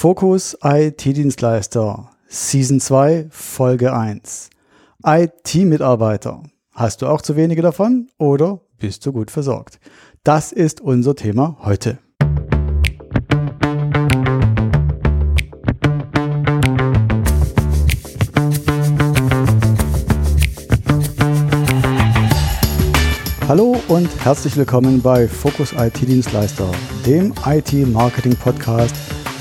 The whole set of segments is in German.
Fokus IT-Dienstleister Season 2 Folge 1 IT-Mitarbeiter. Hast du auch zu wenige davon oder bist du gut versorgt? Das ist unser Thema heute. Hallo und herzlich willkommen bei Fokus IT Dienstleister, dem IT-Marketing Podcast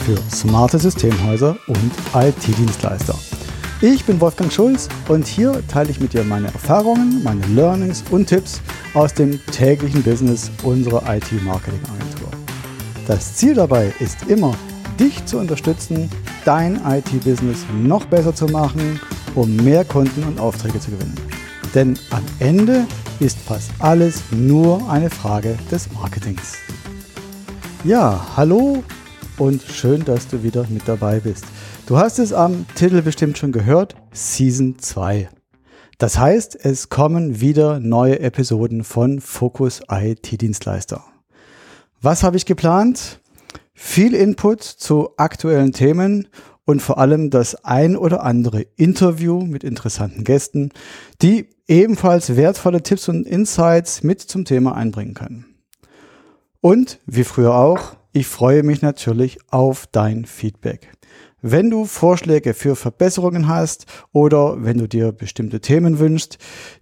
für smarte Systemhäuser und IT-Dienstleister. Ich bin Wolfgang Schulz und hier teile ich mit dir meine Erfahrungen, meine Learnings und Tipps aus dem täglichen Business unserer IT-Marketing-Agentur. Das Ziel dabei ist immer, dich zu unterstützen, dein IT-Business noch besser zu machen, um mehr Kunden und Aufträge zu gewinnen. Denn am Ende ist fast alles nur eine Frage des Marketings. Ja, hallo und schön, dass du wieder mit dabei bist. Du hast es am Titel bestimmt schon gehört, Season 2. Das heißt, es kommen wieder neue Episoden von Focus IT Dienstleister. Was habe ich geplant? Viel Input zu aktuellen Themen und vor allem das ein oder andere Interview mit interessanten Gästen, die ebenfalls wertvolle Tipps und Insights mit zum Thema einbringen können. Und wie früher auch, ich freue mich natürlich auf dein Feedback. Wenn du Vorschläge für Verbesserungen hast oder wenn du dir bestimmte Themen wünschst,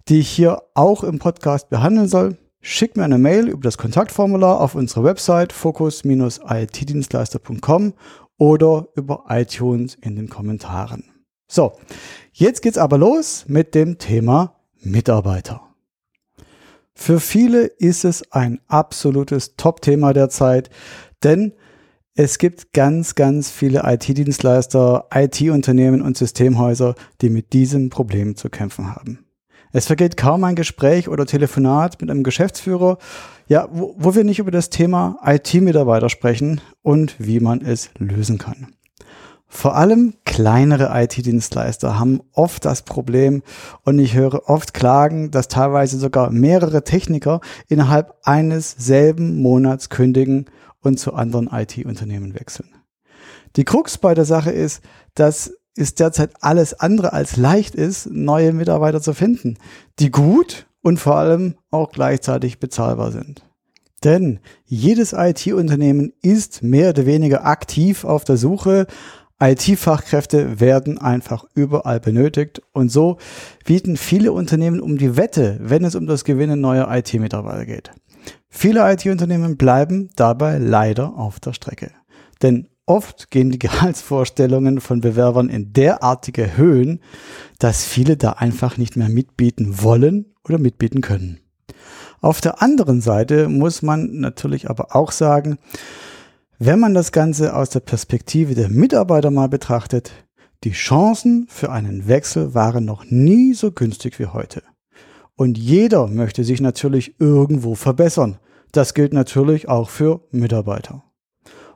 die ich hier auch im Podcast behandeln soll, schick mir eine Mail über das Kontaktformular auf unserer Website focus-itdienstleister.com oder über iTunes in den Kommentaren. So, jetzt geht's aber los mit dem Thema Mitarbeiter. Für viele ist es ein absolutes Top-Thema derzeit, denn es gibt ganz, ganz viele IT-Dienstleister, IT-Unternehmen und Systemhäuser, die mit diesem Problem zu kämpfen haben. Es vergeht kaum ein Gespräch oder Telefonat mit einem Geschäftsführer, ja, wo, wo wir nicht über das Thema IT-Mitarbeiter sprechen und wie man es lösen kann. Vor allem kleinere IT-Dienstleister haben oft das Problem und ich höre oft Klagen, dass teilweise sogar mehrere Techniker innerhalb eines selben Monats kündigen und zu anderen IT-Unternehmen wechseln. Die Krux bei der Sache ist, dass es derzeit alles andere als leicht ist, neue Mitarbeiter zu finden, die gut und vor allem auch gleichzeitig bezahlbar sind. Denn jedes IT-Unternehmen ist mehr oder weniger aktiv auf der Suche. IT-Fachkräfte werden einfach überall benötigt und so bieten viele Unternehmen um die Wette, wenn es um das Gewinnen neuer IT-Mitarbeiter geht. Viele IT-Unternehmen bleiben dabei leider auf der Strecke. Denn oft gehen die Gehaltsvorstellungen von Bewerbern in derartige Höhen, dass viele da einfach nicht mehr mitbieten wollen oder mitbieten können. Auf der anderen Seite muss man natürlich aber auch sagen, wenn man das Ganze aus der Perspektive der Mitarbeiter mal betrachtet, die Chancen für einen Wechsel waren noch nie so günstig wie heute. Und jeder möchte sich natürlich irgendwo verbessern. Das gilt natürlich auch für Mitarbeiter.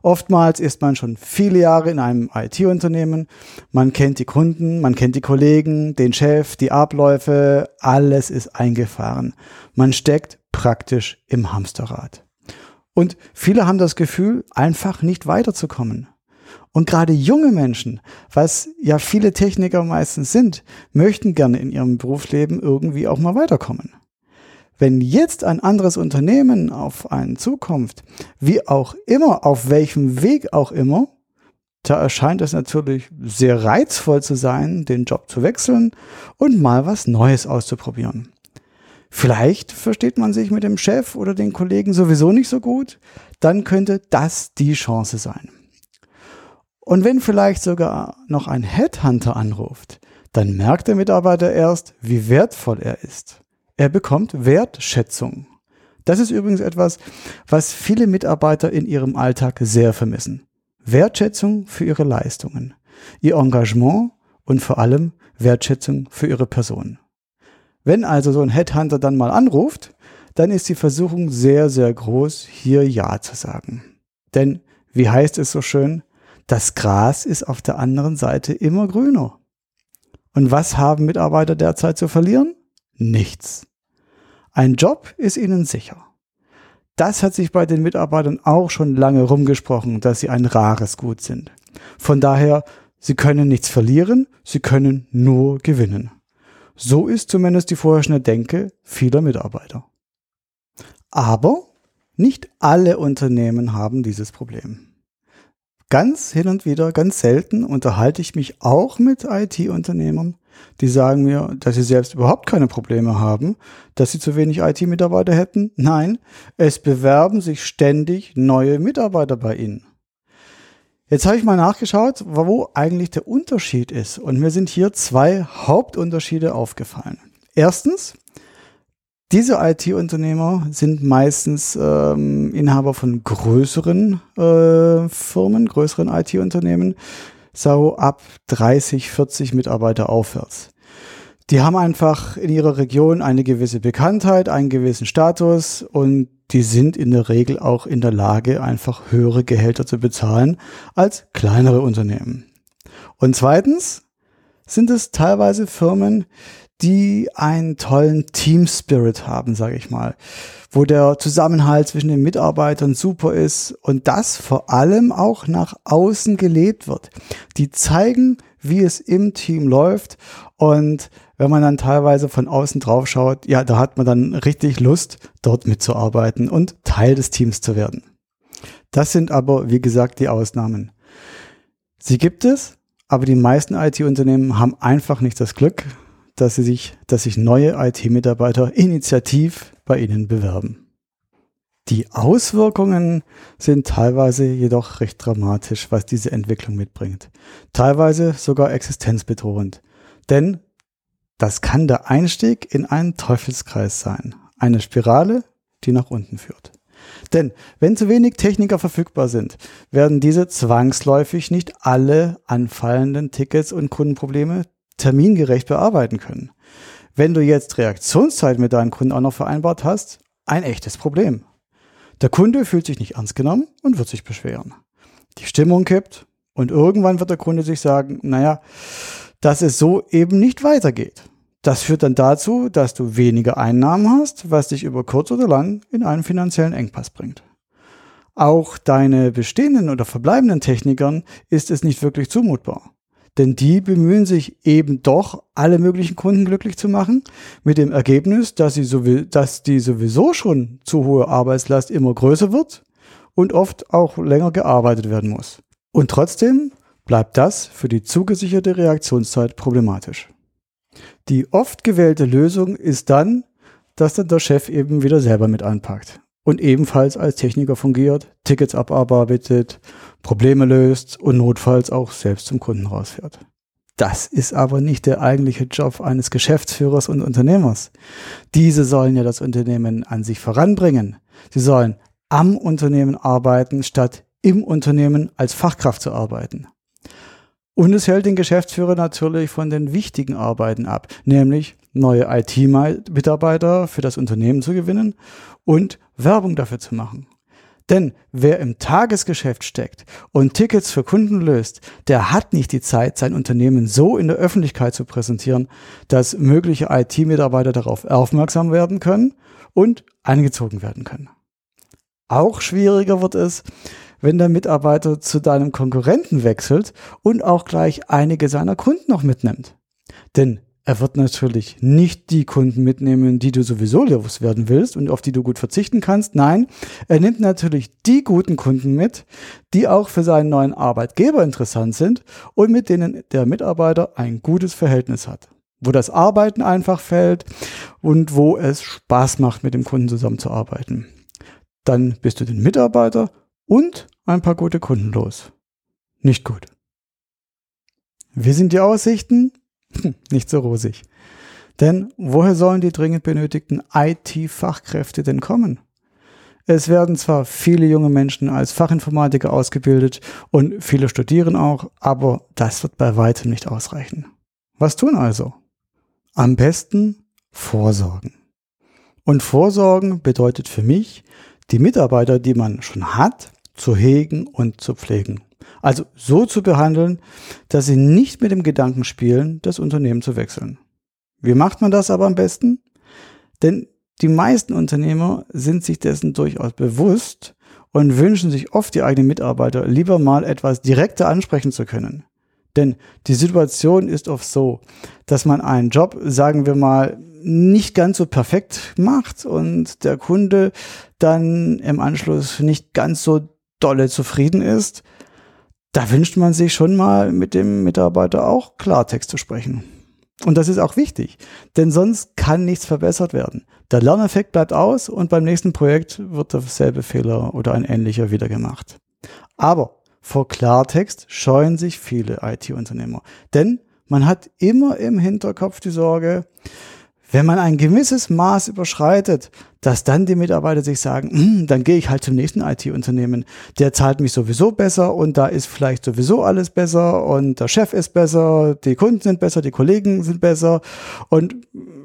Oftmals ist man schon viele Jahre in einem IT-Unternehmen. Man kennt die Kunden, man kennt die Kollegen, den Chef, die Abläufe. Alles ist eingefahren. Man steckt praktisch im Hamsterrad. Und viele haben das Gefühl, einfach nicht weiterzukommen. Und gerade junge Menschen, was ja viele Techniker meistens sind, möchten gerne in ihrem Berufsleben irgendwie auch mal weiterkommen. Wenn jetzt ein anderes Unternehmen auf einen zukommt, wie auch immer, auf welchem Weg auch immer, da erscheint es natürlich sehr reizvoll zu sein, den Job zu wechseln und mal was Neues auszuprobieren. Vielleicht versteht man sich mit dem Chef oder den Kollegen sowieso nicht so gut, dann könnte das die Chance sein. Und wenn vielleicht sogar noch ein Headhunter anruft, dann merkt der Mitarbeiter erst, wie wertvoll er ist. Er bekommt Wertschätzung. Das ist übrigens etwas, was viele Mitarbeiter in ihrem Alltag sehr vermissen. Wertschätzung für ihre Leistungen, ihr Engagement und vor allem Wertschätzung für ihre Person. Wenn also so ein Headhunter dann mal anruft, dann ist die Versuchung sehr, sehr groß, hier Ja zu sagen. Denn, wie heißt es so schön, das Gras ist auf der anderen Seite immer grüner. Und was haben Mitarbeiter derzeit zu verlieren? Nichts. Ein Job ist ihnen sicher. Das hat sich bei den Mitarbeitern auch schon lange rumgesprochen, dass sie ein rares Gut sind. Von daher, sie können nichts verlieren, sie können nur gewinnen. So ist zumindest die vorherrschende Denke vieler Mitarbeiter. Aber nicht alle Unternehmen haben dieses Problem. Ganz hin und wieder, ganz selten unterhalte ich mich auch mit IT-Unternehmern, die sagen mir, dass sie selbst überhaupt keine Probleme haben, dass sie zu wenig IT-Mitarbeiter hätten. Nein, es bewerben sich ständig neue Mitarbeiter bei ihnen. Jetzt habe ich mal nachgeschaut, wo eigentlich der Unterschied ist. Und mir sind hier zwei Hauptunterschiede aufgefallen. Erstens, diese IT-Unternehmer sind meistens ähm, Inhaber von größeren äh, Firmen, größeren IT-Unternehmen, so ab 30, 40 Mitarbeiter aufwärts. Die haben einfach in ihrer Region eine gewisse Bekanntheit, einen gewissen Status und die sind in der Regel auch in der Lage, einfach höhere Gehälter zu bezahlen als kleinere Unternehmen. Und zweitens sind es teilweise Firmen, die einen tollen Team Spirit haben, sage ich mal, wo der Zusammenhalt zwischen den Mitarbeitern super ist und das vor allem auch nach außen gelebt wird. Die zeigen, wie es im Team läuft und wenn man dann teilweise von außen drauf schaut, ja, da hat man dann richtig Lust, dort mitzuarbeiten und Teil des Teams zu werden. Das sind aber, wie gesagt, die Ausnahmen. Sie gibt es, aber die meisten IT-Unternehmen haben einfach nicht das Glück, dass sie sich, dass sich neue IT-Mitarbeiter initiativ bei ihnen bewerben. Die Auswirkungen sind teilweise jedoch recht dramatisch, was diese Entwicklung mitbringt. Teilweise sogar existenzbedrohend. Denn das kann der Einstieg in einen Teufelskreis sein. Eine Spirale, die nach unten führt. Denn wenn zu wenig Techniker verfügbar sind, werden diese zwangsläufig nicht alle anfallenden Tickets und Kundenprobleme termingerecht bearbeiten können. Wenn du jetzt Reaktionszeit mit deinen Kunden auch noch vereinbart hast, ein echtes Problem. Der Kunde fühlt sich nicht ernst genommen und wird sich beschweren. Die Stimmung kippt und irgendwann wird der Kunde sich sagen, naja, dass es so eben nicht weitergeht. Das führt dann dazu, dass du weniger Einnahmen hast, was dich über kurz oder lang in einen finanziellen Engpass bringt. Auch deine bestehenden oder verbleibenden Technikern ist es nicht wirklich zumutbar. Denn die bemühen sich eben doch, alle möglichen Kunden glücklich zu machen, mit dem Ergebnis, dass, sie so, dass die sowieso schon zu hohe Arbeitslast immer größer wird und oft auch länger gearbeitet werden muss. Und trotzdem bleibt das für die zugesicherte Reaktionszeit problematisch. Die oft gewählte Lösung ist dann, dass dann der Chef eben wieder selber mit anpackt und ebenfalls als Techniker fungiert, Tickets abarbeitet, Probleme löst und notfalls auch selbst zum Kunden rausfährt. Das ist aber nicht der eigentliche Job eines Geschäftsführers und Unternehmers. Diese sollen ja das Unternehmen an sich voranbringen. Sie sollen am Unternehmen arbeiten, statt im Unternehmen als Fachkraft zu arbeiten. Und es hält den Geschäftsführer natürlich von den wichtigen Arbeiten ab, nämlich neue IT-Mitarbeiter für das Unternehmen zu gewinnen und Werbung dafür zu machen. Denn wer im Tagesgeschäft steckt und Tickets für Kunden löst, der hat nicht die Zeit, sein Unternehmen so in der Öffentlichkeit zu präsentieren, dass mögliche IT-Mitarbeiter darauf aufmerksam werden können und eingezogen werden können. Auch schwieriger wird es, wenn der Mitarbeiter zu deinem Konkurrenten wechselt und auch gleich einige seiner Kunden noch mitnimmt. Denn er wird natürlich nicht die Kunden mitnehmen, die du sowieso loswerden willst und auf die du gut verzichten kannst. Nein, er nimmt natürlich die guten Kunden mit, die auch für seinen neuen Arbeitgeber interessant sind und mit denen der Mitarbeiter ein gutes Verhältnis hat. Wo das Arbeiten einfach fällt und wo es Spaß macht, mit dem Kunden zusammenzuarbeiten. Dann bist du den Mitarbeiter und ein paar gute Kunden los. Nicht gut. Wie sind die Aussichten? Nicht so rosig. Denn woher sollen die dringend benötigten IT-Fachkräfte denn kommen? Es werden zwar viele junge Menschen als Fachinformatiker ausgebildet und viele studieren auch, aber das wird bei weitem nicht ausreichen. Was tun also? Am besten vorsorgen. Und vorsorgen bedeutet für mich, die Mitarbeiter, die man schon hat, zu hegen und zu pflegen. Also so zu behandeln, dass sie nicht mit dem Gedanken spielen, das Unternehmen zu wechseln. Wie macht man das aber am besten? Denn die meisten Unternehmer sind sich dessen durchaus bewusst und wünschen sich oft die eigenen Mitarbeiter lieber mal etwas direkter ansprechen zu können. Denn die Situation ist oft so, dass man einen Job, sagen wir mal, nicht ganz so perfekt macht und der Kunde dann im Anschluss nicht ganz so dolle zufrieden ist. Da wünscht man sich schon mal mit dem Mitarbeiter auch Klartext zu sprechen. Und das ist auch wichtig, denn sonst kann nichts verbessert werden. Der Lerneffekt bleibt aus und beim nächsten Projekt wird derselbe Fehler oder ein ähnlicher wieder gemacht. Aber vor Klartext scheuen sich viele IT-Unternehmer, denn man hat immer im Hinterkopf die Sorge, wenn man ein gewisses Maß überschreitet, dass dann die Mitarbeiter sich sagen, hm, dann gehe ich halt zum nächsten IT-Unternehmen. Der zahlt mich sowieso besser und da ist vielleicht sowieso alles besser und der Chef ist besser, die Kunden sind besser, die Kollegen sind besser und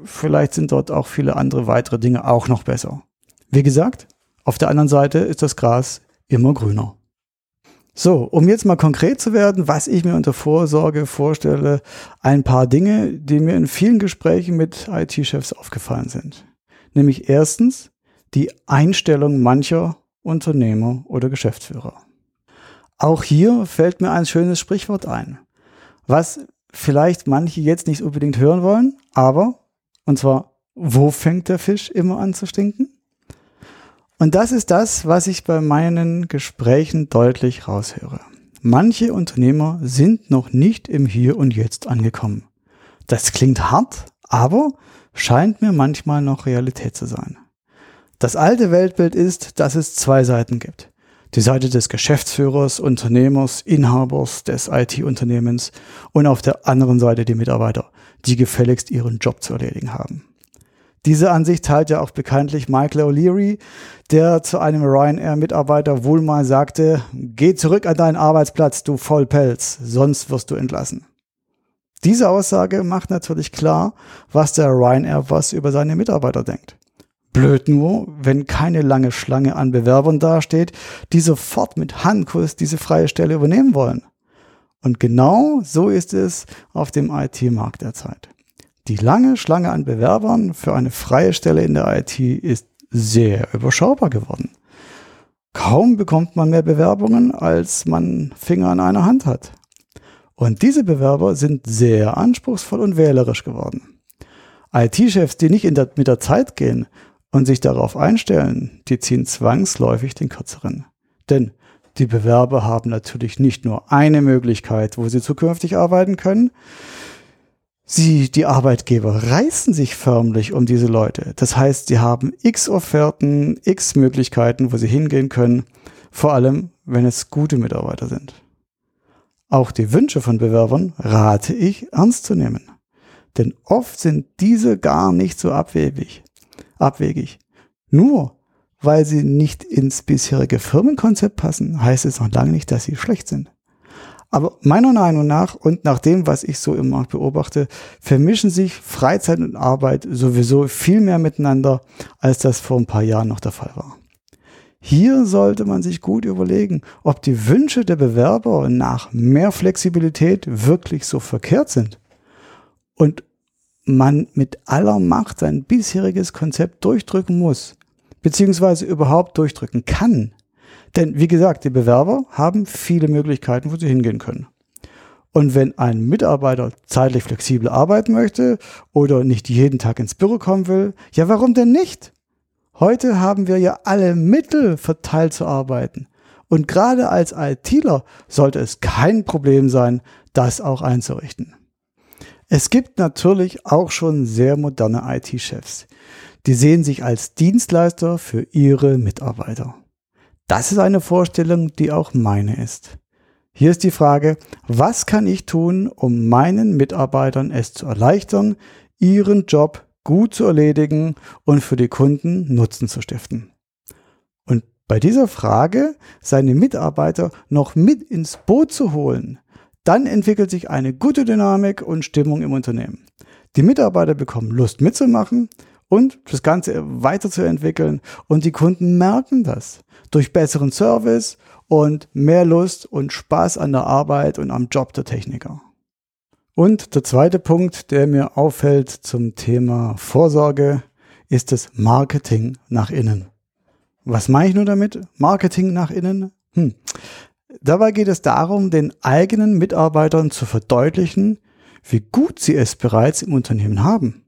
vielleicht sind dort auch viele andere weitere Dinge auch noch besser. Wie gesagt, auf der anderen Seite ist das Gras immer grüner. So, um jetzt mal konkret zu werden, was ich mir unter Vorsorge vorstelle, ein paar Dinge, die mir in vielen Gesprächen mit IT-Chefs aufgefallen sind. Nämlich erstens die Einstellung mancher Unternehmer oder Geschäftsführer. Auch hier fällt mir ein schönes Sprichwort ein, was vielleicht manche jetzt nicht unbedingt hören wollen, aber, und zwar, wo fängt der Fisch immer an zu stinken? Und das ist das, was ich bei meinen Gesprächen deutlich raushöre. Manche Unternehmer sind noch nicht im Hier und Jetzt angekommen. Das klingt hart, aber scheint mir manchmal noch Realität zu sein. Das alte Weltbild ist, dass es zwei Seiten gibt. Die Seite des Geschäftsführers, Unternehmers, Inhabers des IT-Unternehmens und auf der anderen Seite die Mitarbeiter, die gefälligst ihren Job zu erledigen haben. Diese Ansicht teilt ja auch bekanntlich Michael O'Leary, der zu einem Ryanair-Mitarbeiter wohl mal sagte, geh zurück an deinen Arbeitsplatz, du Vollpelz, sonst wirst du entlassen. Diese Aussage macht natürlich klar, was der Ryanair-Boss über seine Mitarbeiter denkt. Blöd nur, wenn keine lange Schlange an Bewerbern dasteht, die sofort mit Handkuss diese freie Stelle übernehmen wollen. Und genau so ist es auf dem IT-Markt derzeit. Die lange Schlange an Bewerbern für eine freie Stelle in der IT ist sehr überschaubar geworden. Kaum bekommt man mehr Bewerbungen, als man Finger an einer Hand hat. Und diese Bewerber sind sehr anspruchsvoll und wählerisch geworden. IT-Chefs, die nicht der, mit der Zeit gehen und sich darauf einstellen, die ziehen zwangsläufig den kürzeren. Denn die Bewerber haben natürlich nicht nur eine Möglichkeit, wo sie zukünftig arbeiten können, Sie, die Arbeitgeber, reißen sich förmlich um diese Leute. Das heißt, sie haben x Offerten, x Möglichkeiten, wo sie hingehen können, vor allem, wenn es gute Mitarbeiter sind. Auch die Wünsche von Bewerbern rate ich ernst zu nehmen. Denn oft sind diese gar nicht so abwegig. abwegig. Nur weil sie nicht ins bisherige Firmenkonzept passen, heißt es noch lange nicht, dass sie schlecht sind. Aber meiner Meinung nach und nach dem, was ich so im Markt beobachte, vermischen sich Freizeit und Arbeit sowieso viel mehr miteinander, als das vor ein paar Jahren noch der Fall war. Hier sollte man sich gut überlegen, ob die Wünsche der Bewerber nach mehr Flexibilität wirklich so verkehrt sind und man mit aller Macht sein bisheriges Konzept durchdrücken muss, beziehungsweise überhaupt durchdrücken kann. Denn wie gesagt, die Bewerber haben viele Möglichkeiten, wo sie hingehen können. Und wenn ein Mitarbeiter zeitlich flexibel arbeiten möchte oder nicht jeden Tag ins Büro kommen will, ja, warum denn nicht? Heute haben wir ja alle Mittel verteilt zu arbeiten. Und gerade als ITler sollte es kein Problem sein, das auch einzurichten. Es gibt natürlich auch schon sehr moderne IT-Chefs. Die sehen sich als Dienstleister für ihre Mitarbeiter. Das ist eine Vorstellung, die auch meine ist. Hier ist die Frage, was kann ich tun, um meinen Mitarbeitern es zu erleichtern, ihren Job gut zu erledigen und für die Kunden Nutzen zu stiften? Und bei dieser Frage seine Mitarbeiter noch mit ins Boot zu holen, dann entwickelt sich eine gute Dynamik und Stimmung im Unternehmen. Die Mitarbeiter bekommen Lust mitzumachen und das Ganze weiterzuentwickeln und die Kunden merken das durch besseren Service und mehr Lust und Spaß an der Arbeit und am Job der Techniker. Und der zweite Punkt, der mir auffällt zum Thema Vorsorge, ist das Marketing nach innen. Was meine ich nur damit? Marketing nach innen? Hm. Dabei geht es darum, den eigenen Mitarbeitern zu verdeutlichen, wie gut sie es bereits im Unternehmen haben.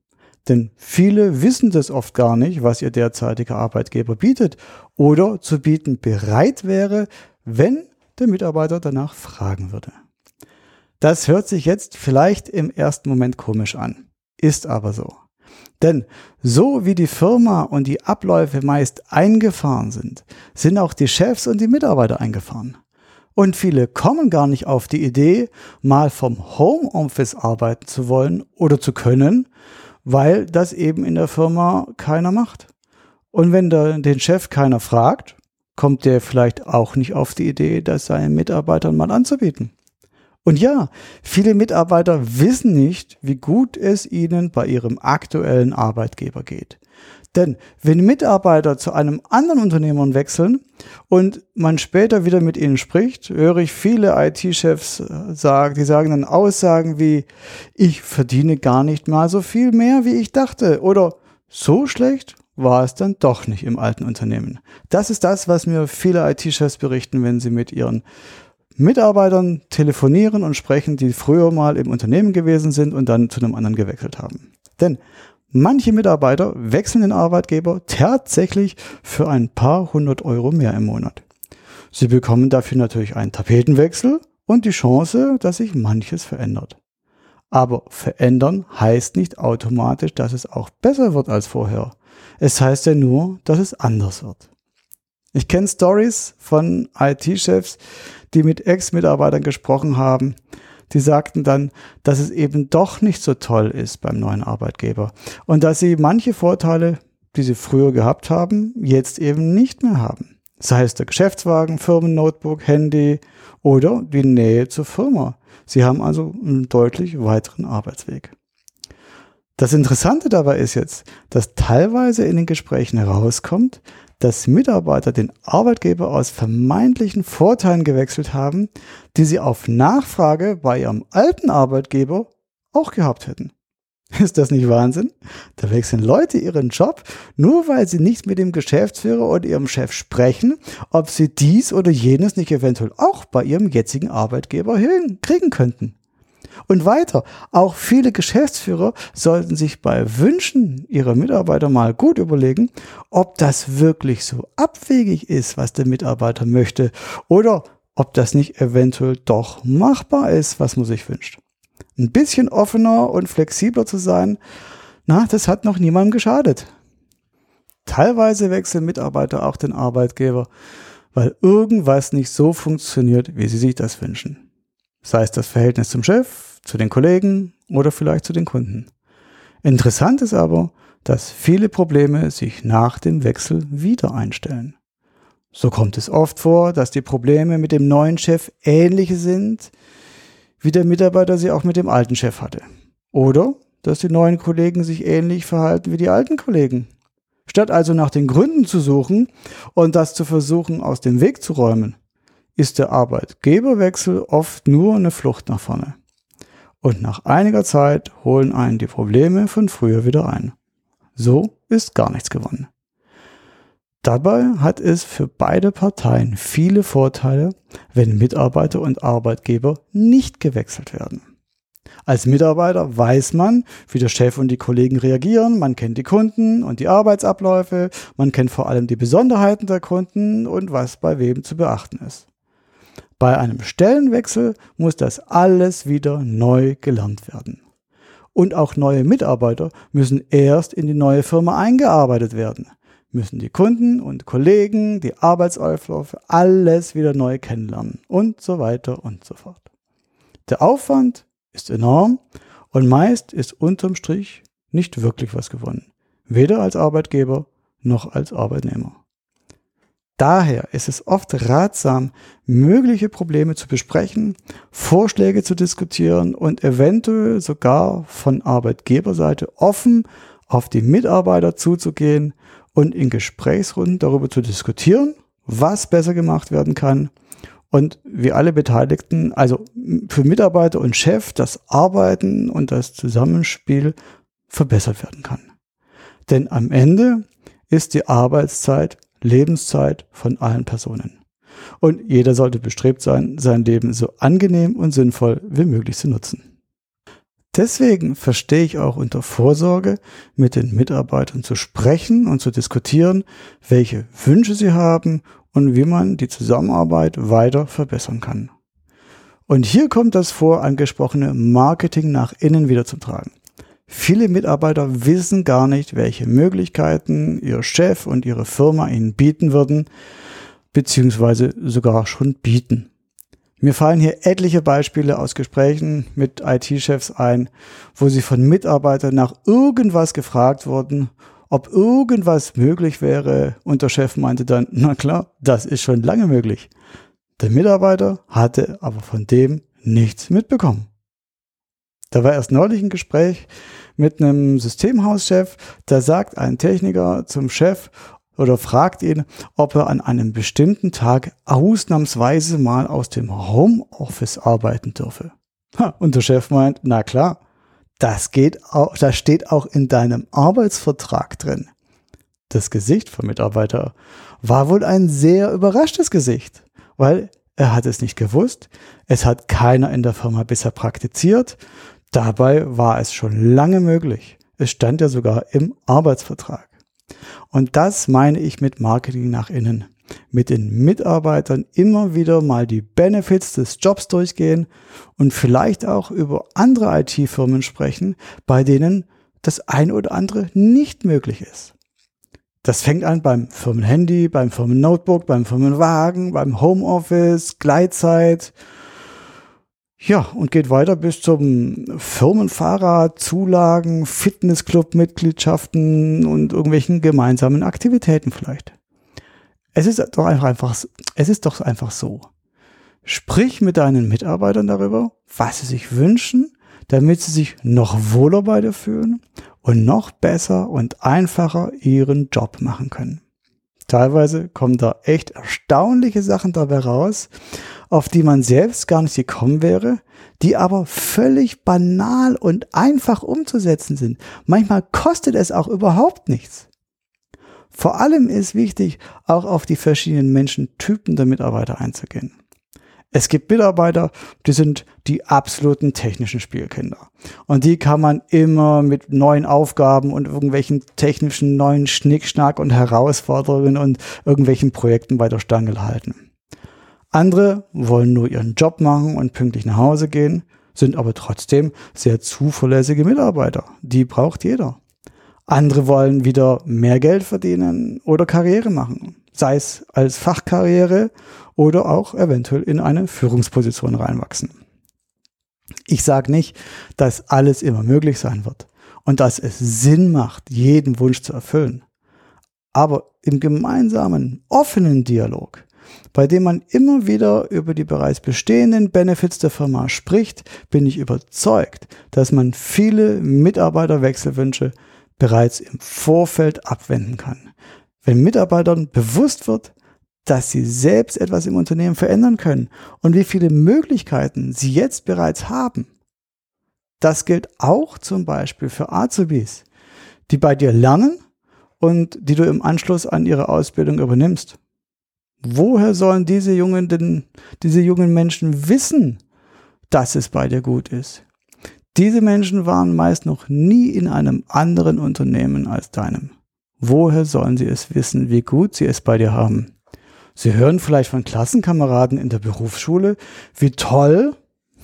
Denn viele wissen das oft gar nicht, was ihr derzeitiger Arbeitgeber bietet oder zu bieten bereit wäre, wenn der Mitarbeiter danach fragen würde. Das hört sich jetzt vielleicht im ersten Moment komisch an, ist aber so. Denn so wie die Firma und die Abläufe meist eingefahren sind, sind auch die Chefs und die Mitarbeiter eingefahren. Und viele kommen gar nicht auf die Idee, mal vom Homeoffice arbeiten zu wollen oder zu können, weil das eben in der Firma keiner macht. Und wenn da den Chef keiner fragt, kommt der vielleicht auch nicht auf die Idee, das seinen Mitarbeitern mal anzubieten. Und ja, viele Mitarbeiter wissen nicht, wie gut es ihnen bei ihrem aktuellen Arbeitgeber geht. Denn wenn Mitarbeiter zu einem anderen Unternehmen wechseln und man später wieder mit ihnen spricht, höre ich viele IT-Chefs äh, sagen, die sagen dann Aussagen wie, ich verdiene gar nicht mal so viel mehr, wie ich dachte. Oder so schlecht war es dann doch nicht im alten Unternehmen. Das ist das, was mir viele IT-Chefs berichten, wenn sie mit ihren Mitarbeitern telefonieren und sprechen, die früher mal im Unternehmen gewesen sind und dann zu einem anderen gewechselt haben. Denn Manche Mitarbeiter wechseln den Arbeitgeber tatsächlich für ein paar hundert Euro mehr im Monat. Sie bekommen dafür natürlich einen Tapetenwechsel und die Chance, dass sich manches verändert. Aber verändern heißt nicht automatisch, dass es auch besser wird als vorher. Es heißt ja nur, dass es anders wird. Ich kenne Stories von IT-Chefs, die mit Ex-Mitarbeitern gesprochen haben, die sagten dann, dass es eben doch nicht so toll ist beim neuen Arbeitgeber und dass sie manche Vorteile, die sie früher gehabt haben, jetzt eben nicht mehr haben. Sei es der Geschäftswagen, Firmennotebook, Handy oder die Nähe zur Firma. Sie haben also einen deutlich weiteren Arbeitsweg. Das Interessante dabei ist jetzt, dass teilweise in den Gesprächen herauskommt, dass Mitarbeiter den Arbeitgeber aus vermeintlichen Vorteilen gewechselt haben, die sie auf Nachfrage bei ihrem alten Arbeitgeber auch gehabt hätten. Ist das nicht Wahnsinn? Da wechseln Leute ihren Job, nur weil sie nicht mit dem Geschäftsführer oder ihrem Chef sprechen, ob sie dies oder jenes nicht eventuell auch bei ihrem jetzigen Arbeitgeber hinkriegen könnten. Und weiter, auch viele Geschäftsführer sollten sich bei Wünschen ihrer Mitarbeiter mal gut überlegen, ob das wirklich so abwegig ist, was der Mitarbeiter möchte oder ob das nicht eventuell doch machbar ist, was man sich wünscht. Ein bisschen offener und flexibler zu sein, na, das hat noch niemandem geschadet. Teilweise wechseln Mitarbeiter auch den Arbeitgeber, weil irgendwas nicht so funktioniert, wie sie sich das wünschen. Sei es das Verhältnis zum Chef, zu den Kollegen oder vielleicht zu den Kunden. Interessant ist aber, dass viele Probleme sich nach dem Wechsel wieder einstellen. So kommt es oft vor, dass die Probleme mit dem neuen Chef ähnliche sind, wie der Mitarbeiter sie auch mit dem alten Chef hatte. Oder dass die neuen Kollegen sich ähnlich verhalten wie die alten Kollegen. Statt also nach den Gründen zu suchen und das zu versuchen aus dem Weg zu räumen, ist der Arbeitgeberwechsel oft nur eine Flucht nach vorne und nach einiger Zeit holen einen die Probleme von früher wieder ein. So ist gar nichts gewonnen. Dabei hat es für beide Parteien viele Vorteile, wenn Mitarbeiter und Arbeitgeber nicht gewechselt werden. Als Mitarbeiter weiß man, wie der Chef und die Kollegen reagieren, man kennt die Kunden und die Arbeitsabläufe, man kennt vor allem die Besonderheiten der Kunden und was bei wem zu beachten ist. Bei einem Stellenwechsel muss das alles wieder neu gelernt werden. Und auch neue Mitarbeiter müssen erst in die neue Firma eingearbeitet werden, müssen die Kunden und Kollegen, die Arbeitsaufläufe, alles wieder neu kennenlernen und so weiter und so fort. Der Aufwand ist enorm und meist ist unterm Strich nicht wirklich was gewonnen, weder als Arbeitgeber noch als Arbeitnehmer. Daher ist es oft ratsam, mögliche Probleme zu besprechen, Vorschläge zu diskutieren und eventuell sogar von Arbeitgeberseite offen auf die Mitarbeiter zuzugehen und in Gesprächsrunden darüber zu diskutieren, was besser gemacht werden kann und wie alle Beteiligten, also für Mitarbeiter und Chef, das Arbeiten und das Zusammenspiel verbessert werden kann. Denn am Ende ist die Arbeitszeit Lebenszeit von allen Personen. Und jeder sollte bestrebt sein, sein Leben so angenehm und sinnvoll wie möglich zu nutzen. Deswegen verstehe ich auch unter Vorsorge, mit den Mitarbeitern zu sprechen und zu diskutieren, welche Wünsche sie haben und wie man die Zusammenarbeit weiter verbessern kann. Und hier kommt das vorangesprochene Marketing nach innen wieder zum Tragen. Viele Mitarbeiter wissen gar nicht, welche Möglichkeiten ihr Chef und ihre Firma ihnen bieten würden, beziehungsweise sogar schon bieten. Mir fallen hier etliche Beispiele aus Gesprächen mit IT-Chefs ein, wo sie von Mitarbeitern nach irgendwas gefragt wurden, ob irgendwas möglich wäre und der Chef meinte dann, na klar, das ist schon lange möglich. Der Mitarbeiter hatte aber von dem nichts mitbekommen. Da war erst neulich ein Gespräch mit einem Systemhauschef, da sagt ein Techniker zum Chef, oder fragt ihn, ob er an einem bestimmten Tag ausnahmsweise mal aus dem Homeoffice arbeiten dürfe. und der Chef meint, na klar, das geht auch, das steht auch in deinem Arbeitsvertrag drin. Das Gesicht vom Mitarbeiter war wohl ein sehr überraschtes Gesicht, weil er hat es nicht gewusst, es hat keiner in der Firma bisher praktiziert, dabei war es schon lange möglich. Es stand ja sogar im Arbeitsvertrag. Und das meine ich mit Marketing nach innen. Mit den Mitarbeitern immer wieder mal die Benefits des Jobs durchgehen und vielleicht auch über andere IT-Firmen sprechen, bei denen das ein oder andere nicht möglich ist. Das fängt an beim Firmenhandy, beim Firmennotebook, beim Firmenwagen, beim Homeoffice, Gleitzeit, ja, und geht weiter bis zum Firmenfahrrad, Zulagen, Fitnessclub-Mitgliedschaften und irgendwelchen gemeinsamen Aktivitäten vielleicht. Es ist doch einfach, es ist doch einfach so. Sprich mit deinen Mitarbeitern darüber, was sie sich wünschen, damit sie sich noch wohler bei dir fühlen und noch besser und einfacher ihren Job machen können. Teilweise kommen da echt erstaunliche Sachen dabei raus auf die man selbst gar nicht gekommen wäre, die aber völlig banal und einfach umzusetzen sind. Manchmal kostet es auch überhaupt nichts. Vor allem ist wichtig, auch auf die verschiedenen Menschentypen der Mitarbeiter einzugehen. Es gibt Mitarbeiter, die sind die absoluten technischen Spielkinder. Und die kann man immer mit neuen Aufgaben und irgendwelchen technischen neuen Schnickschnack und Herausforderungen und irgendwelchen Projekten bei der Stange halten. Andere wollen nur ihren Job machen und pünktlich nach Hause gehen, sind aber trotzdem sehr zuverlässige Mitarbeiter. Die braucht jeder. Andere wollen wieder mehr Geld verdienen oder Karriere machen, sei es als Fachkarriere oder auch eventuell in eine Führungsposition reinwachsen. Ich sage nicht, dass alles immer möglich sein wird und dass es Sinn macht, jeden Wunsch zu erfüllen. Aber im gemeinsamen, offenen Dialog bei dem man immer wieder über die bereits bestehenden Benefits der Firma spricht, bin ich überzeugt, dass man viele Mitarbeiterwechselwünsche bereits im Vorfeld abwenden kann. Wenn Mitarbeitern bewusst wird, dass sie selbst etwas im Unternehmen verändern können und wie viele Möglichkeiten sie jetzt bereits haben. Das gilt auch zum Beispiel für Azubis, die bei dir lernen und die du im Anschluss an ihre Ausbildung übernimmst. Woher sollen diese jungen, denn, diese jungen Menschen wissen, dass es bei dir gut ist? Diese Menschen waren meist noch nie in einem anderen Unternehmen als deinem. Woher sollen sie es wissen, wie gut sie es bei dir haben? Sie hören vielleicht von Klassenkameraden in der Berufsschule, wie toll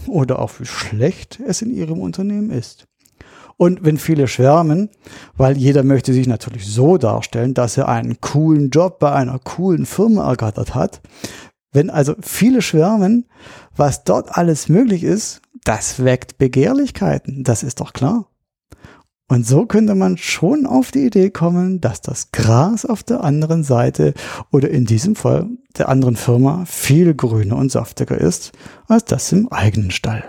oder auch wie schlecht es in ihrem Unternehmen ist. Und wenn viele schwärmen, weil jeder möchte sich natürlich so darstellen, dass er einen coolen Job bei einer coolen Firma ergattert hat. Wenn also viele schwärmen, was dort alles möglich ist, das weckt Begehrlichkeiten, das ist doch klar. Und so könnte man schon auf die Idee kommen, dass das Gras auf der anderen Seite oder in diesem Fall der anderen Firma viel grüner und saftiger ist als das im eigenen Stall.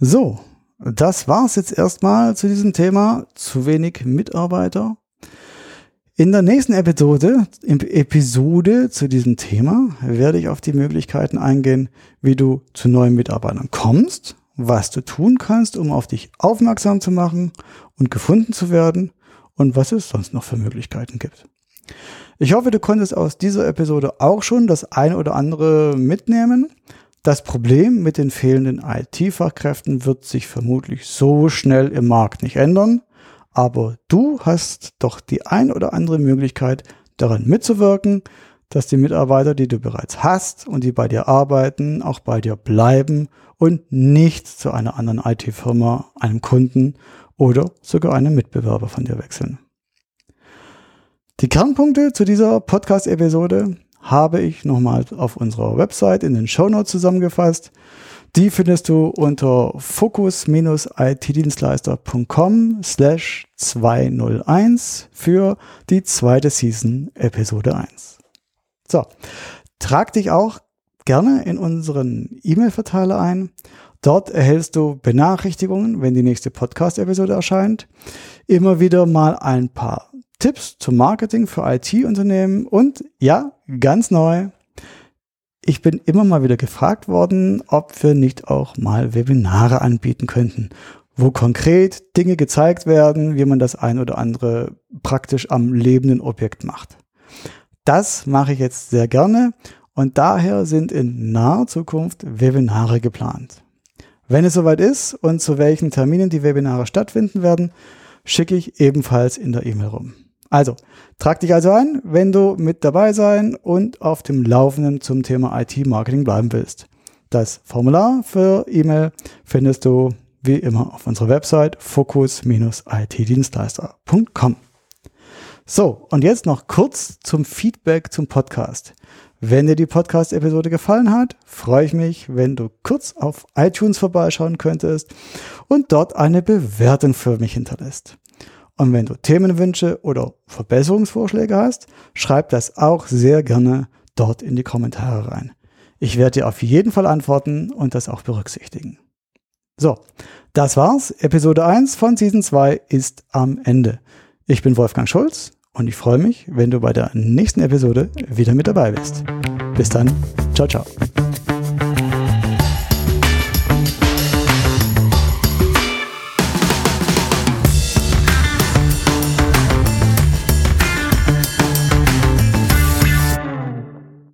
So, das war's jetzt erstmal zu diesem Thema. Zu wenig Mitarbeiter. In der nächsten Episode, Episode zu diesem Thema werde ich auf die Möglichkeiten eingehen, wie du zu neuen Mitarbeitern kommst, was du tun kannst, um auf dich aufmerksam zu machen und gefunden zu werden und was es sonst noch für Möglichkeiten gibt. Ich hoffe, du konntest aus dieser Episode auch schon das eine oder andere mitnehmen. Das Problem mit den fehlenden IT-Fachkräften wird sich vermutlich so schnell im Markt nicht ändern, aber du hast doch die ein oder andere Möglichkeit, daran mitzuwirken, dass die Mitarbeiter, die du bereits hast und die bei dir arbeiten, auch bei dir bleiben und nicht zu einer anderen IT-Firma, einem Kunden oder sogar einem Mitbewerber von dir wechseln. Die Kernpunkte zu dieser Podcast-Episode habe ich nochmal auf unserer Website in den Show Notes zusammengefasst. Die findest du unter focus-itdienstleister.com slash 201 für die zweite Season Episode 1. So, trag dich auch gerne in unseren E-Mail-Verteiler ein. Dort erhältst du Benachrichtigungen, wenn die nächste Podcast-Episode erscheint. Immer wieder mal ein paar Tipps zum Marketing für IT-Unternehmen und ja, ganz neu. Ich bin immer mal wieder gefragt worden, ob wir nicht auch mal Webinare anbieten könnten, wo konkret Dinge gezeigt werden, wie man das ein oder andere praktisch am lebenden Objekt macht. Das mache ich jetzt sehr gerne und daher sind in naher Zukunft Webinare geplant. Wenn es soweit ist und zu welchen Terminen die Webinare stattfinden werden, schicke ich ebenfalls in der E-Mail rum. Also, trag dich also ein, wenn du mit dabei sein und auf dem Laufenden zum Thema IT-Marketing bleiben willst. Das Formular für E-Mail findest du wie immer auf unserer Website focus-itdienstleister.com. So, und jetzt noch kurz zum Feedback zum Podcast. Wenn dir die Podcast-Episode gefallen hat, freue ich mich, wenn du kurz auf iTunes vorbeischauen könntest und dort eine Bewertung für mich hinterlässt. Und wenn du Themenwünsche oder Verbesserungsvorschläge hast, schreib das auch sehr gerne dort in die Kommentare rein. Ich werde dir auf jeden Fall antworten und das auch berücksichtigen. So, das war's. Episode 1 von Season 2 ist am Ende. Ich bin Wolfgang Schulz und ich freue mich, wenn du bei der nächsten Episode wieder mit dabei bist. Bis dann. Ciao, ciao.